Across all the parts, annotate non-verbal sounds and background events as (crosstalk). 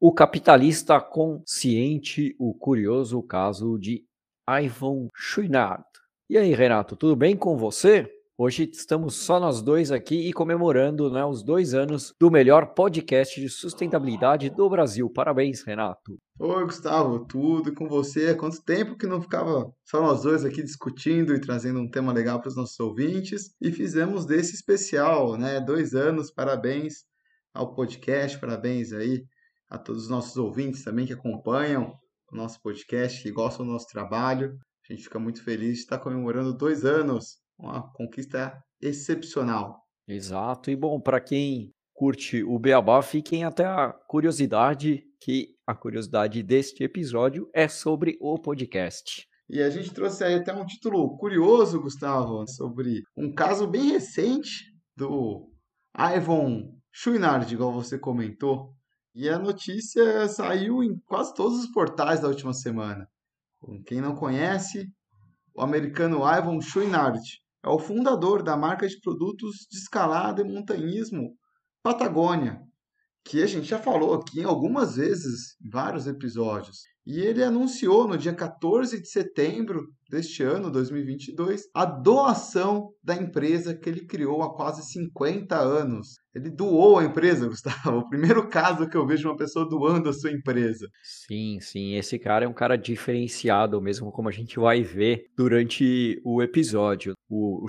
O Capitalista Consciente, o curioso caso de Ivan Chouinard. E aí, Renato, tudo bem com você? Hoje estamos só nós dois aqui e comemorando né, os dois anos do melhor podcast de sustentabilidade do Brasil. Parabéns, Renato. Oi, Gustavo, tudo com você? Quanto tempo que não ficava só nós dois aqui discutindo e trazendo um tema legal para os nossos ouvintes? E fizemos desse especial, né? Dois anos, parabéns ao podcast, parabéns aí a todos os nossos ouvintes também que acompanham o nosso podcast, que gostam do nosso trabalho. A gente fica muito feliz de estar comemorando dois anos uma conquista excepcional. Exato. E bom, para quem curte o Beabá, fiquem até a curiosidade que a curiosidade deste episódio é sobre o podcast. E a gente trouxe aí até um título curioso, Gustavo, sobre um caso bem recente do Ivan Chouinard, igual você comentou. E a notícia saiu em quase todos os portais da última semana. Quem não conhece, o americano Ivan Chouinard é o fundador da marca de produtos de escalada e montanhismo Patagônia, que a gente já falou aqui algumas vezes em vários episódios. E ele anunciou no dia 14 de setembro deste ano, 2022, a doação da empresa que ele criou há quase 50 anos. Ele doou a empresa, (laughs) Gustavo. O primeiro caso que eu vejo uma pessoa doando a sua empresa. Sim, sim. Esse cara é um cara diferenciado, mesmo como a gente vai ver durante o episódio. O, o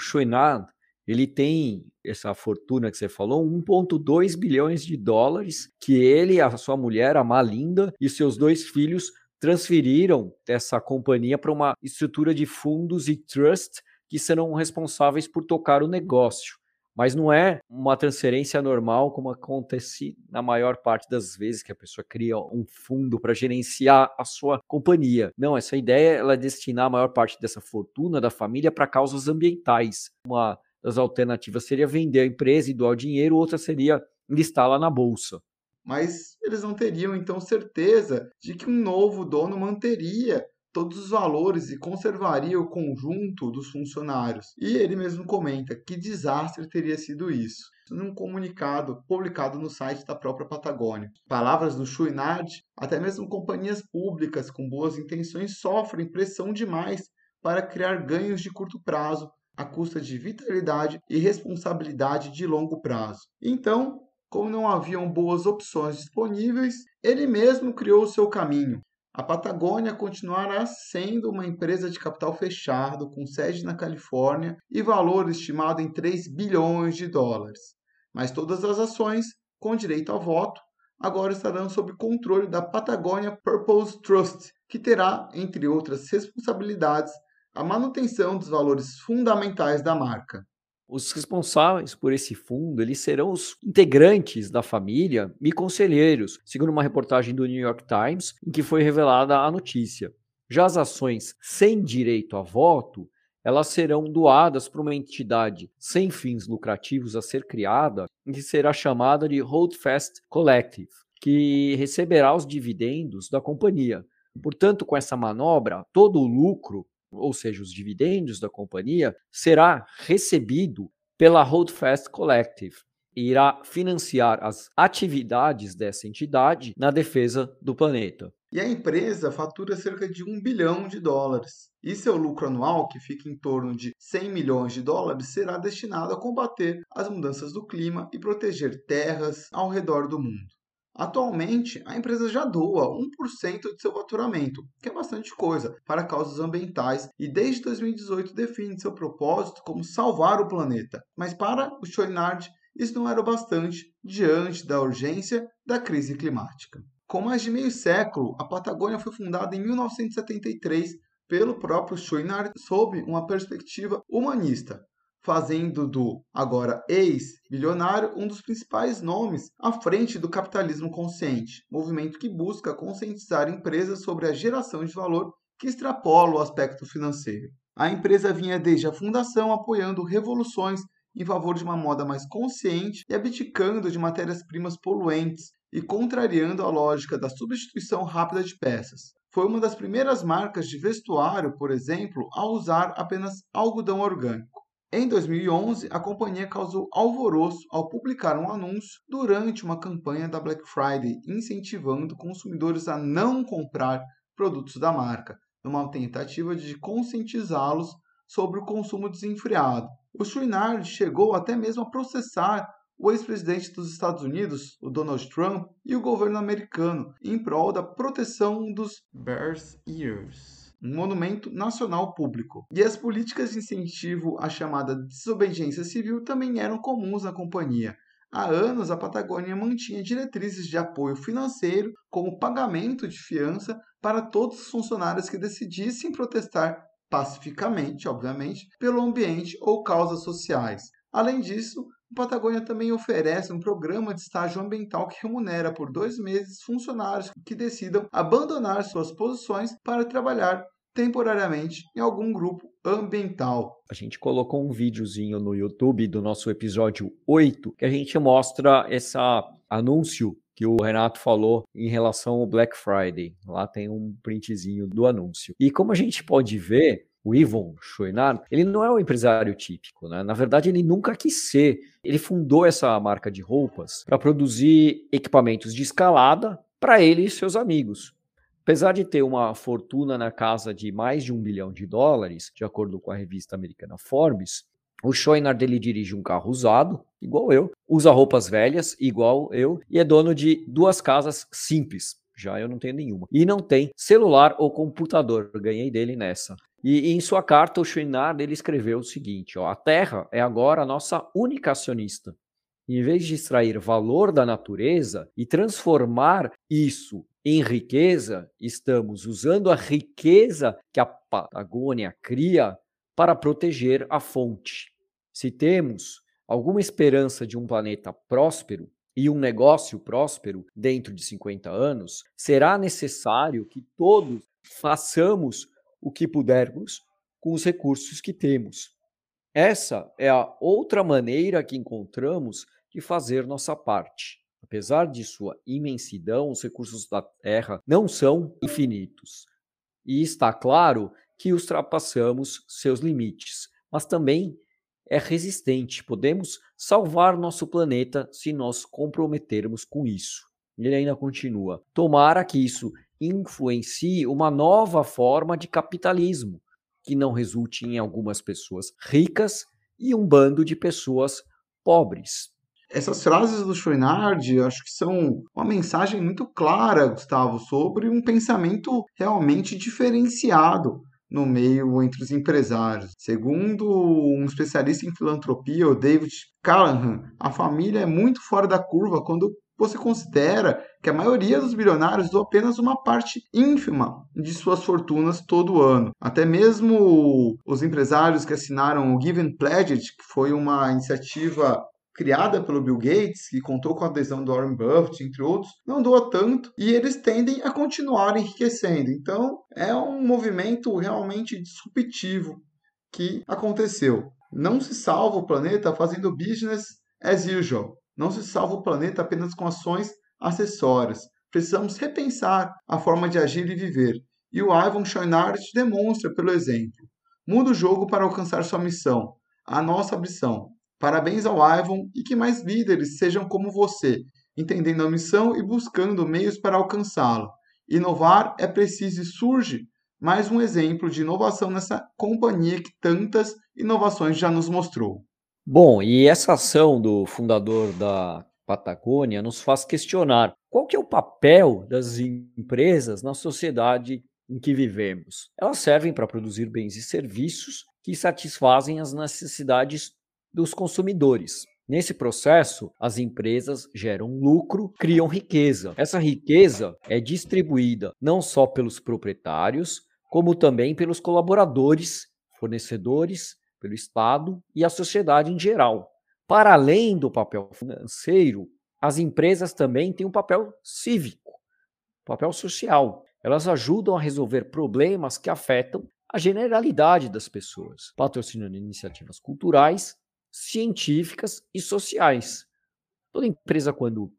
ele tem essa fortuna que você falou, 1,2 bilhões de dólares, que ele, a sua mulher, a Malinda, e seus dois filhos transferiram essa companhia para uma estrutura de fundos e trust que serão responsáveis por tocar o negócio. Mas não é uma transferência normal, como acontece na maior parte das vezes que a pessoa cria um fundo para gerenciar a sua companhia. Não, essa ideia ela é destinar a maior parte dessa fortuna da família para causas ambientais. Uma das alternativas seria vender a empresa e doar o dinheiro, outra seria listá-la na bolsa mas eles não teriam então certeza de que um novo dono manteria todos os valores e conservaria o conjunto dos funcionários. E ele mesmo comenta que desastre teria sido isso. Num comunicado publicado no site da própria Patagônia. Palavras do Chouinard, até mesmo companhias públicas com boas intenções sofrem pressão demais para criar ganhos de curto prazo à custa de vitalidade e responsabilidade de longo prazo. Então, como não haviam boas opções disponíveis, ele mesmo criou seu caminho. A Patagônia continuará sendo uma empresa de capital fechado, com sede na Califórnia e valor estimado em 3 bilhões de dólares. Mas todas as ações, com direito ao voto, agora estarão sob controle da Patagonia Purpose Trust, que terá, entre outras responsabilidades, a manutenção dos valores fundamentais da marca. Os responsáveis por esse fundo, eles serão os integrantes da família e conselheiros, segundo uma reportagem do New York Times, em que foi revelada a notícia. Já as ações sem direito a voto, elas serão doadas para uma entidade sem fins lucrativos a ser criada, que será chamada de Holdfast Collective, que receberá os dividendos da companhia. Portanto, com essa manobra, todo o lucro ou seja, os dividendos da companhia, será recebido pela Holdfast Collective e irá financiar as atividades dessa entidade na defesa do planeta. E a empresa fatura cerca de 1 bilhão de dólares. E seu lucro anual, que fica em torno de 100 milhões de dólares, será destinado a combater as mudanças do clima e proteger terras ao redor do mundo. Atualmente, a empresa já doa 1% de seu faturamento, que é bastante coisa, para causas ambientais e desde 2018 define seu propósito como salvar o planeta. Mas para o Chouinard, isso não era o bastante diante da urgência da crise climática. Com mais de meio século, a Patagônia foi fundada em 1973 pelo próprio Chouinard sob uma perspectiva humanista, fazendo do agora ex-bilionário um dos principais nomes à frente do capitalismo consciente, movimento que busca conscientizar empresas sobre a geração de valor que extrapola o aspecto financeiro. A empresa vinha desde a fundação apoiando revoluções em favor de uma moda mais consciente e abdicando de matérias-primas poluentes e contrariando a lógica da substituição rápida de peças. Foi uma das primeiras marcas de vestuário, por exemplo, a usar apenas algodão orgânico. Em 2011, a companhia causou alvoroço ao publicar um anúncio durante uma campanha da Black Friday, incentivando consumidores a não comprar produtos da marca, numa tentativa de conscientizá-los sobre o consumo desenfreado. O Chouinard chegou até mesmo a processar o ex-presidente dos Estados Unidos, o Donald Trump, e o governo americano em prol da proteção dos Bears Ears, um monumento nacional público. E as políticas de incentivo à chamada desobediência civil também eram comuns na companhia. Há anos, a Patagônia mantinha diretrizes de apoio financeiro, como pagamento de fiança para todos os funcionários que decidissem protestar pacificamente, obviamente, pelo ambiente ou causas sociais. Além disso, o Patagônia também oferece um programa de estágio ambiental que remunera por dois meses funcionários que decidam abandonar suas posições para trabalhar temporariamente em algum grupo ambiental. A gente colocou um videozinho no YouTube do nosso episódio 8 que a gente mostra esse anúncio que o Renato falou em relação ao Black Friday. Lá tem um printzinho do anúncio. E como a gente pode ver, o Yvon Chouinard, ele não é um empresário típico, né? Na verdade, ele nunca quis ser. Ele fundou essa marca de roupas para produzir equipamentos de escalada para ele e seus amigos. Apesar de ter uma fortuna na casa de mais de um bilhão de dólares, de acordo com a revista americana Forbes, o Chouinard ele dirige um carro usado, igual eu, usa roupas velhas, igual eu, e é dono de duas casas simples. Já eu não tenho nenhuma. E não tem celular ou computador. ganhei dele nessa. E, em sua carta, o Chouinard ele escreveu o seguinte: ó, a Terra é agora a nossa única acionista. Em vez de extrair valor da natureza e transformar isso em riqueza, estamos usando a riqueza que a Patagônia cria para proteger a fonte. Se temos alguma esperança de um planeta próspero e um negócio próspero dentro de 50 anos, será necessário que todos façamos o que pudermos com os recursos que temos. Essa é a outra maneira que encontramos de fazer nossa parte. Apesar de sua imensidão, os recursos da Terra não são infinitos. E está claro que ultrapassamos seus limites, mas também é resistente. Podemos salvar nosso planeta se nós comprometermos com isso. Ele ainda continua: tomara que isso influencie uma nova forma de capitalismo, que não resulte em algumas pessoas ricas e um bando de pessoas pobres. Essas frases do Chouinard, acho que são uma mensagem muito clara, Gustavo, sobre um pensamento realmente diferenciado no meio entre os empresários. Segundo um especialista em filantropia, o David Callahan, a família é muito fora da curva quando você considera que a maioria dos bilionários doa apenas uma parte ínfima de suas fortunas todo ano. Até mesmo os empresários que assinaram o Given Pledge, que foi uma iniciativa criada pelo Bill Gates, que contou com a adesão do Warren Buffett, entre outros, não doa tanto e eles tendem a continuar enriquecendo. Então, é um movimento realmente disruptivo que aconteceu. Não se salva o planeta fazendo business as usual. Não se salva o planeta apenas com ações acessórias. Precisamos repensar a forma de agir e viver. E o Ivan Chouinard demonstra pelo exemplo. Muda o jogo para alcançar sua missão, a nossa ambição. Parabéns ao Ivan e que mais líderes sejam como você, entendendo a missão e buscando meios para alcançá-la. Inovar é preciso e surge mais um exemplo de inovação nessa companhia que tantas inovações já nos mostrou. Bom, e essa ação do fundador da Patagônia nos faz questionar qual que é o papel das empresas na sociedade em que vivemos. Elas servem para produzir bens e serviços que satisfazem as necessidades dos consumidores. Nesse processo, as empresas geram lucro, criam riqueza. Essa riqueza é distribuída não só pelos proprietários, como também pelos colaboradores, fornecedores pelo Estado e a sociedade em geral. Para além do papel financeiro, as empresas também têm um papel cívico, papel social. Elas ajudam a resolver problemas que afetam a generalidade das pessoas, patrocinando iniciativas culturais, científicas e sociais. Toda empresa, quando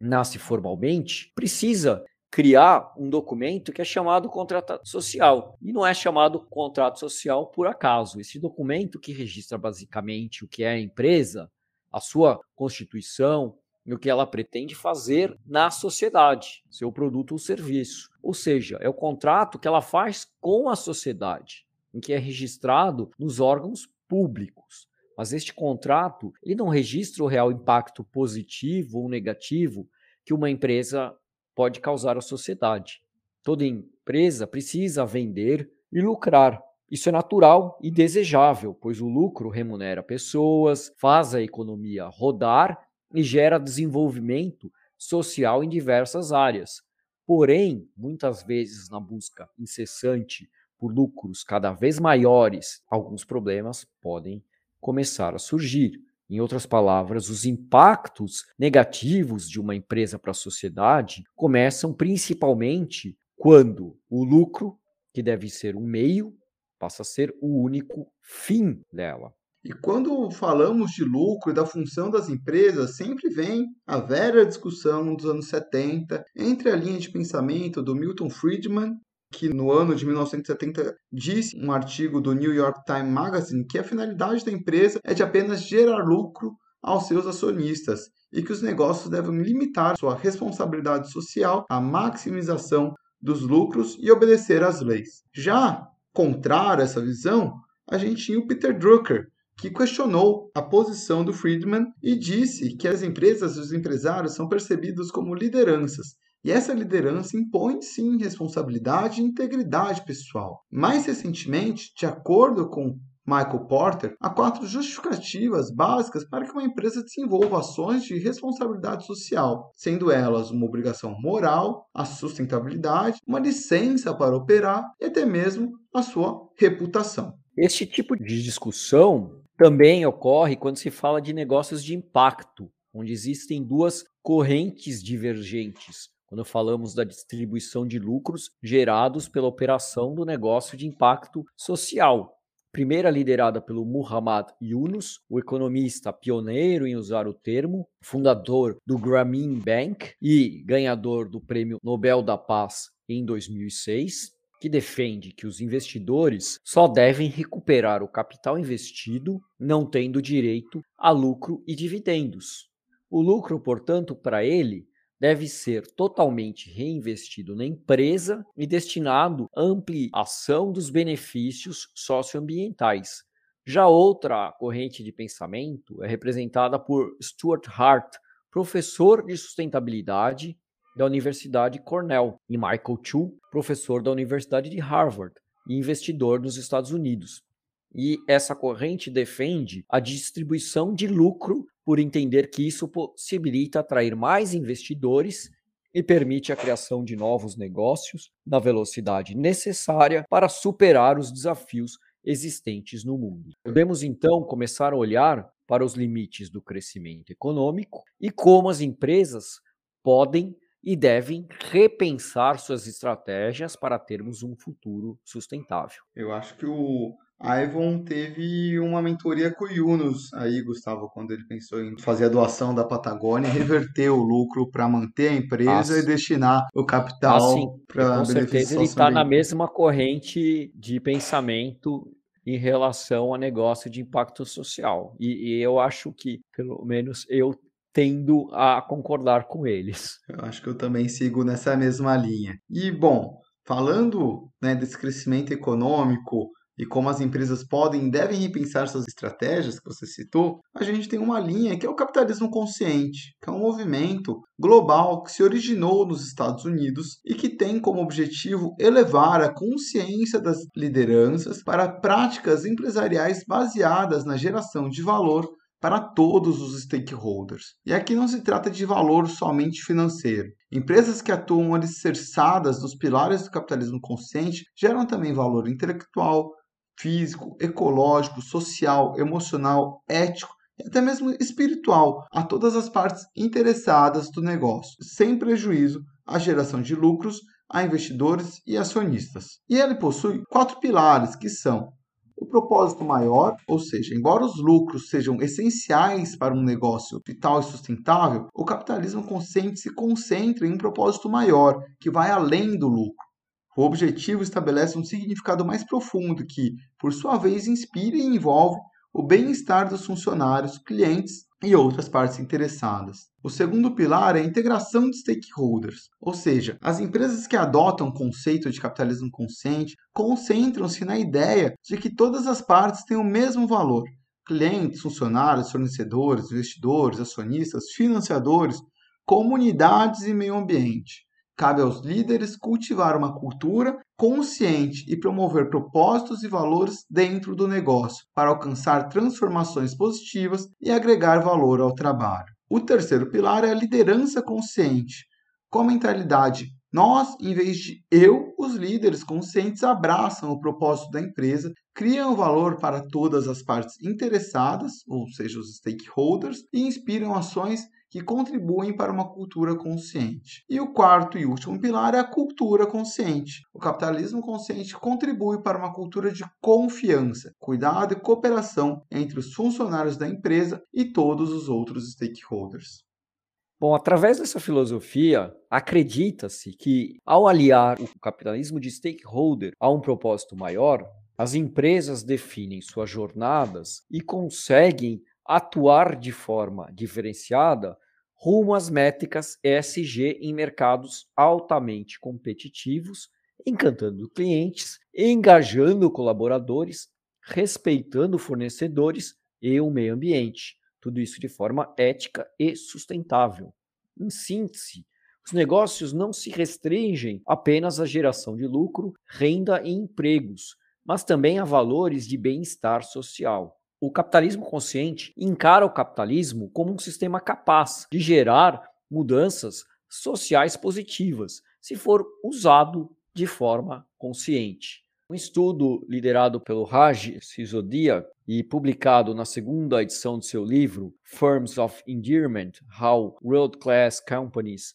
nasce formalmente, precisa criar um documento que é chamado contrato social. E não é chamado contrato social por acaso. Esse documento que registra basicamente o que é a empresa, a sua constituição e o que ela pretende fazer na sociedade, seu produto ou serviço. Ou seja, é o contrato que ela faz com a sociedade, em que é registrado nos órgãos públicos. Mas este contrato, ele não registra o real impacto positivo ou negativo que uma empresa pode causar à sociedade. Toda empresa precisa vender e lucrar. Isso é natural e desejável, pois o lucro remunera pessoas, faz a economia rodar e gera desenvolvimento social em diversas áreas. Porém, muitas vezes na busca incessante por lucros cada vez maiores, alguns problemas podem começar a surgir. Em outras palavras, os impactos negativos de uma empresa para a sociedade começam principalmente quando o lucro, que deve ser um meio, passa a ser o único fim dela. E quando falamos de lucro e da função das empresas, sempre vem a velha discussão dos anos 70 entre a linha de pensamento do Milton Friedman que no ano de 1970 disse um artigo do New York Times Magazine que a finalidade da empresa é de apenas gerar lucro aos seus acionistas e que os negócios devem limitar sua responsabilidade social à maximização dos lucros e obedecer às leis. Já contrário a essa visão, a gente tinha o Peter Drucker, que questionou a posição do Friedman e disse que as empresas e os empresários são percebidos como lideranças e essa liderança impõe sim responsabilidade e integridade pessoal. Mais recentemente, de acordo com Michael Porter, há quatro justificativas básicas para que uma empresa desenvolva ações de responsabilidade social, sendo elas uma obrigação moral, a sustentabilidade, uma licença para operar e até mesmo a sua reputação. Este tipo de discussão também ocorre quando se fala de negócios de impacto, onde existem duas correntes divergentes quando falamos da distribuição de lucros gerados pela operação do negócio de impacto social. Primeira liderada pelo Muhammad Yunus, o economista pioneiro em usar o termo, fundador do Grameen Bank e ganhador do Prêmio Nobel da Paz em 2006, que defende que os investidores só devem recuperar o capital investido, não tendo direito a lucro e dividendos. O lucro, portanto, para ele deve ser totalmente reinvestido na empresa e destinado à ampliação dos benefícios socioambientais. Já outra corrente de pensamento é representada por Stuart Hart, professor de sustentabilidade da Universidade Cornell, e Michael Chu, professor da Universidade de Harvard e investidor nos Estados Unidos. E essa corrente defende a distribuição de lucro por entender que isso possibilita atrair mais investidores e permite a criação de novos negócios na velocidade necessária para superar os desafios existentes no mundo. Podemos então começar a olhar para os limites do crescimento econômico e como as empresas podem e devem repensar suas estratégias para termos um futuro sustentável. Eu acho que o a teve uma mentoria com o Yunus aí, Gustavo, quando ele pensou em fazer a doação da Patagônia reverter o lucro para manter a empresa ah, e destinar o capital ah, para Com certeza ele está na mesma corrente de pensamento em relação a negócio de impacto social. E, e eu acho que, pelo menos, eu tendo a concordar com eles. Eu acho que eu também sigo nessa mesma linha. E, bom, falando né, desse crescimento econômico, e como as empresas podem e devem repensar suas estratégias, que você citou, a gente tem uma linha que é o capitalismo consciente, que é um movimento global que se originou nos Estados Unidos e que tem como objetivo elevar a consciência das lideranças para práticas empresariais baseadas na geração de valor para todos os stakeholders. E aqui não se trata de valor somente financeiro. Empresas que atuam alicerçadas nos pilares do capitalismo consciente geram também valor intelectual, físico, ecológico, social, emocional, ético e até mesmo espiritual a todas as partes interessadas do negócio, sem prejuízo à geração de lucros a investidores e acionistas. E ele possui quatro pilares que são o propósito maior, ou seja, embora os lucros sejam essenciais para um negócio vital e sustentável, o capitalismo consciente se concentra em um propósito maior, que vai além do lucro. O objetivo estabelece um significado mais profundo que, por sua vez, inspira e envolve o bem-estar dos funcionários, clientes e outras partes interessadas. O segundo pilar é a integração de stakeholders, ou seja, as empresas que adotam o conceito de capitalismo consciente concentram-se na ideia de que todas as partes têm o mesmo valor. Clientes, funcionários, fornecedores, investidores, acionistas, financiadores, comunidades e meio ambiente. Cabe aos líderes cultivar uma cultura consciente e promover propósitos e valores dentro do negócio para alcançar transformações positivas e agregar valor ao trabalho. O terceiro pilar é a liderança consciente, com a mentalidade nós, em vez de eu, os líderes conscientes abraçam o propósito da empresa, criam valor para todas as partes interessadas, ou seja, os stakeholders, e inspiram ações que contribuem para uma cultura consciente. E o quarto e último pilar é a cultura consciente. O capitalismo consciente contribui para uma cultura de confiança, cuidado e cooperação entre os funcionários da empresa e todos os outros stakeholders. Bom, através dessa filosofia, acredita-se que, ao aliar o capitalismo de stakeholder a um propósito maior, as empresas definem suas jornadas e conseguem atuar de forma diferenciada rumo às métricas ESG em mercados altamente competitivos, encantando clientes, engajando colaboradores, respeitando fornecedores e o meio ambiente. Tudo isso de forma ética e sustentável. Em síntese, os negócios não se restringem apenas à geração de lucro, renda e empregos, mas também a valores de bem-estar social. O capitalismo consciente encara o capitalismo como um sistema capaz de gerar mudanças sociais positivas, se for usado de forma consciente. Um estudo liderado pelo Raj Sisodia e publicado na segunda edição de seu livro Firms of Endearment: How World-Class Companies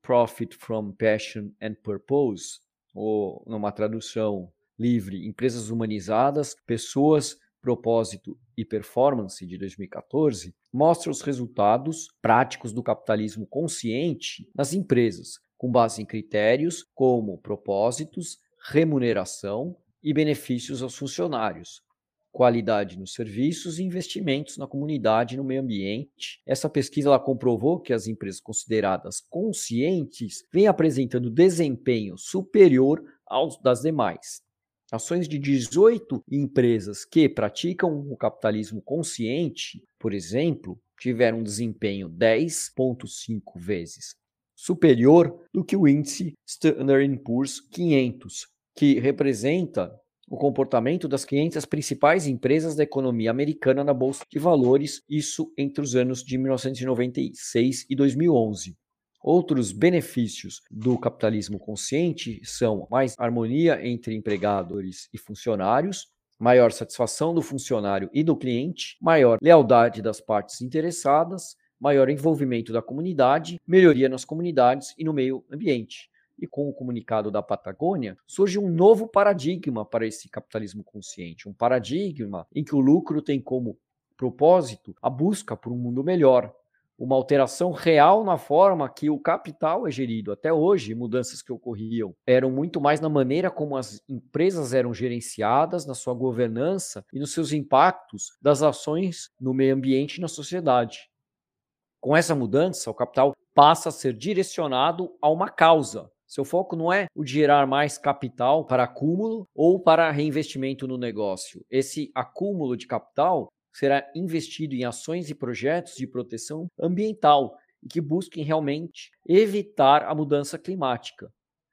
Profit from Passion and Purpose, ou numa tradução livre, empresas humanizadas, pessoas Propósito e Performance de 2014 mostra os resultados práticos do capitalismo consciente nas empresas, com base em critérios como propósitos, remuneração e benefícios aos funcionários, qualidade nos serviços e investimentos na comunidade e no meio ambiente. Essa pesquisa comprovou que as empresas consideradas conscientes vêm apresentando desempenho superior aos das demais. Ações de 18 empresas que praticam o capitalismo consciente, por exemplo, tiveram um desempenho 10,5 vezes superior do que o índice Standard Poor's 500, que representa o comportamento das 500 principais empresas da economia americana na bolsa de valores, isso entre os anos de 1996 e 2011. Outros benefícios do capitalismo consciente são mais harmonia entre empregadores e funcionários, maior satisfação do funcionário e do cliente, maior lealdade das partes interessadas, maior envolvimento da comunidade, melhoria nas comunidades e no meio ambiente. E com o comunicado da Patagônia, surge um novo paradigma para esse capitalismo consciente, um paradigma em que o lucro tem como propósito a busca por um mundo melhor, uma alteração real na forma que o capital é gerido. Até hoje, mudanças que ocorriam eram muito mais na maneira como as empresas eram gerenciadas, na sua governança e nos seus impactos das ações no meio ambiente e na sociedade. Com essa mudança, o capital passa a ser direcionado a uma causa. Seu foco não é o de gerar mais capital para acúmulo ou para reinvestimento no negócio. Esse acúmulo de capital será investido em ações e projetos de proteção ambiental que busquem realmente evitar a mudança climática.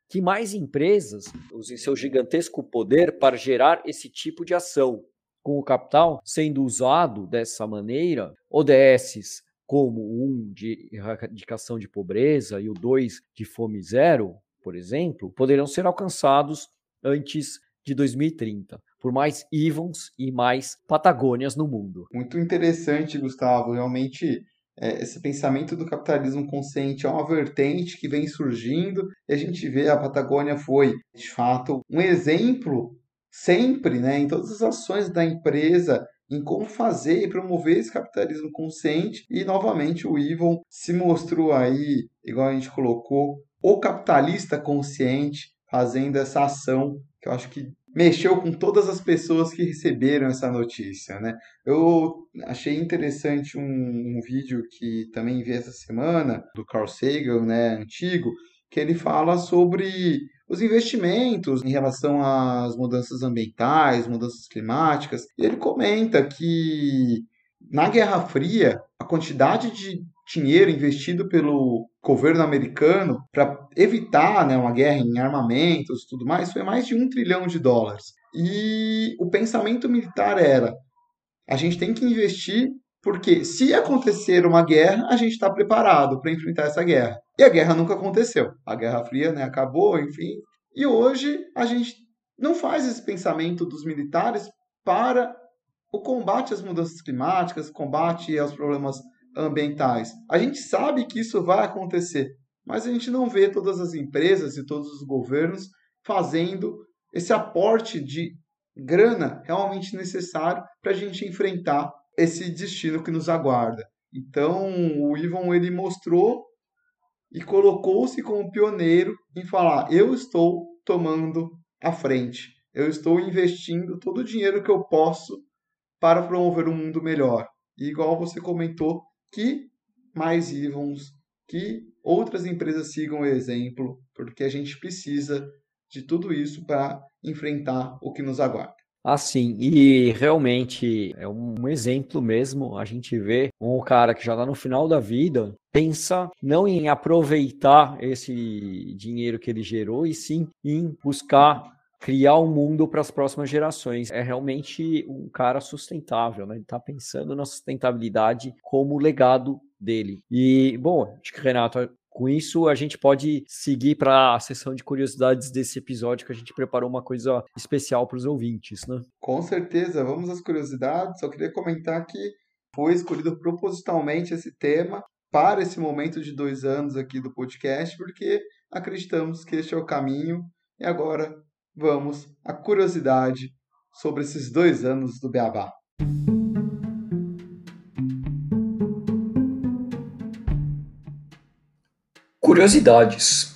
Que mais empresas usem seu gigantesco poder para gerar esse tipo de ação. Com o capital sendo usado dessa maneira, ODSs como um de erradicação de pobreza e o dois de fome zero, por exemplo, poderão ser alcançados antes de 2030. Por mais Ivons e mais Patagônias no mundo. Muito interessante, Gustavo. Realmente, é, esse pensamento do capitalismo consciente é uma vertente que vem surgindo e a gente vê a Patagônia foi, de fato, um exemplo sempre, né, em todas as ações da empresa em como fazer e promover esse capitalismo consciente e novamente o Ivon se mostrou aí, igual a gente colocou, o capitalista consciente fazendo essa ação que eu acho que mexeu com todas as pessoas que receberam essa notícia, né? Eu achei interessante um, um vídeo que também vi essa semana do Carl Sagan, né, antigo, que ele fala sobre os investimentos em relação às mudanças ambientais, mudanças climáticas. E ele comenta que na Guerra Fria, a quantidade de dinheiro investido pelo governo americano para evitar né, uma guerra em armamentos e tudo mais foi mais de um trilhão de dólares. E o pensamento militar era: a gente tem que investir porque se acontecer uma guerra, a gente está preparado para enfrentar essa guerra. E a guerra nunca aconteceu. A Guerra Fria né, acabou, enfim. E hoje a gente não faz esse pensamento dos militares para o combate às mudanças climáticas, combate aos problemas ambientais. A gente sabe que isso vai acontecer, mas a gente não vê todas as empresas e todos os governos fazendo esse aporte de grana realmente necessário para a gente enfrentar esse destino que nos aguarda. Então, o Ivan ele mostrou e colocou-se como pioneiro em falar: eu estou tomando a frente, eu estou investindo todo o dinheiro que eu posso para promover um mundo melhor. E igual você comentou, que mais Ivons, que outras empresas sigam o exemplo, porque a gente precisa de tudo isso para enfrentar o que nos aguarda. Assim, e realmente é um exemplo mesmo. A gente vê um cara que já está no final da vida pensa não em aproveitar esse dinheiro que ele gerou, e sim em buscar criar um mundo para as próximas gerações. É realmente um cara sustentável, né? Ele está pensando na sustentabilidade como legado dele. E, bom, acho que, Renato, com isso, a gente pode seguir para a sessão de curiosidades desse episódio, que a gente preparou uma coisa especial para os ouvintes, né? Com certeza, vamos às curiosidades. Só queria comentar que foi escolhido propositalmente esse tema para esse momento de dois anos aqui do podcast, porque acreditamos que este é o caminho. E agora vamos à curiosidade sobre esses dois anos do Beabá. Curiosidades.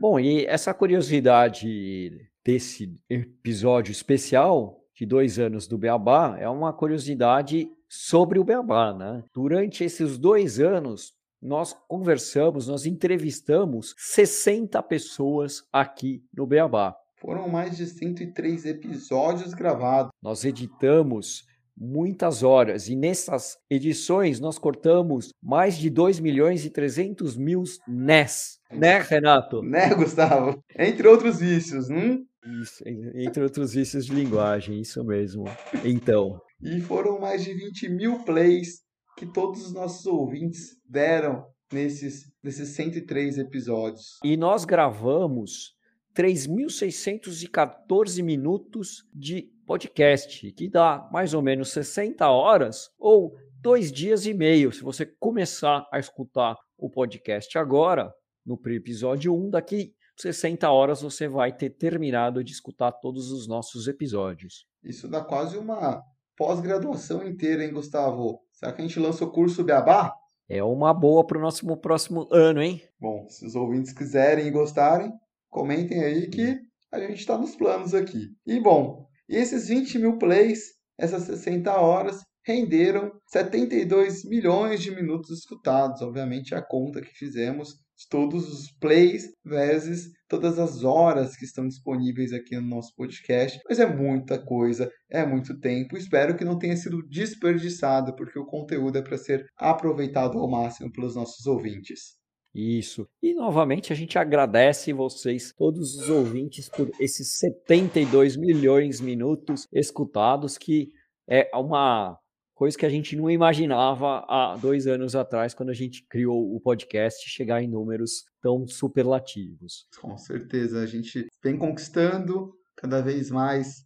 Bom, e essa curiosidade desse episódio especial de dois anos do Beabá é uma curiosidade sobre o Beabá, né? Durante esses dois anos, nós conversamos, nós entrevistamos 60 pessoas aqui no Beabá. Foram mais de 103 episódios gravados. Nós editamos muitas horas. E nessas edições nós cortamos mais de 2 milhões e 300 mil NES. Né, Renato? Né, Gustavo? Entre outros vícios, hum? Isso, entre outros vícios de linguagem, isso mesmo. Então. E foram mais de 20 mil plays que todos os nossos ouvintes deram nesses, nesses 103 episódios. E nós gravamos 3.614 minutos de podcast, que dá mais ou menos 60 horas ou dois dias e meio. Se você começar a escutar o podcast agora, no episódio 1, daqui 60 horas você vai ter terminado de escutar todos os nossos episódios. Isso dá quase uma pós-graduação inteira, hein, Gustavo? Será que a gente lança o curso Beabá? É uma boa para o nosso próximo ano, hein? Bom, se os ouvintes quiserem e gostarem, comentem aí que a gente está nos planos aqui. E bom, esses 20 mil plays, essas 60 horas, renderam 72 milhões de minutos escutados. Obviamente, a conta que fizemos todos os plays vezes todas as horas que estão disponíveis aqui no nosso podcast. Mas é muita coisa, é muito tempo. Espero que não tenha sido desperdiçado, porque o conteúdo é para ser aproveitado ao máximo pelos nossos ouvintes. Isso. E novamente a gente agradece vocês, todos os ouvintes, por esses 72 milhões de minutos escutados, que é uma coisa que a gente não imaginava há dois anos atrás, quando a gente criou o podcast, chegar em números tão superlativos. Com certeza, a gente vem conquistando cada vez mais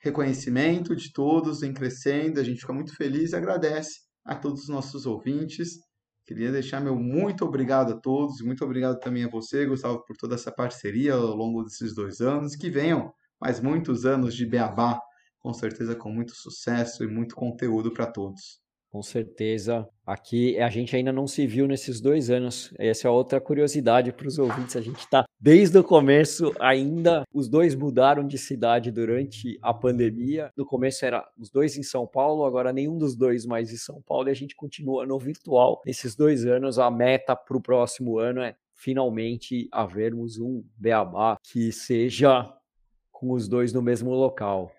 reconhecimento de todos, vem crescendo, a gente fica muito feliz e agradece a todos os nossos ouvintes. Queria deixar meu muito obrigado a todos, muito obrigado também a você, Gustavo, por toda essa parceria ao longo desses dois anos. Que venham mais muitos anos de Beabá, com certeza com muito sucesso e muito conteúdo para todos. Com certeza. Aqui a gente ainda não se viu nesses dois anos. Essa é outra curiosidade para os ouvintes. A gente está desde o começo ainda. Os dois mudaram de cidade durante a pandemia. No começo era os dois em São Paulo, agora nenhum dos dois mais em São Paulo e a gente continua no virtual. Nesses dois anos, a meta para o próximo ano é finalmente havermos um Beabá que seja com os dois no mesmo local.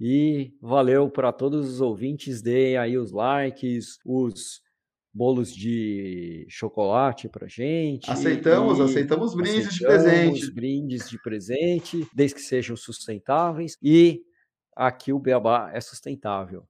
E valeu para todos os ouvintes, deem aí os likes, os bolos de chocolate para gente. Aceitamos, aceitamos brindes aceitamos de presente. brindes de presente, desde que sejam sustentáveis. E aqui o Beabá é sustentável.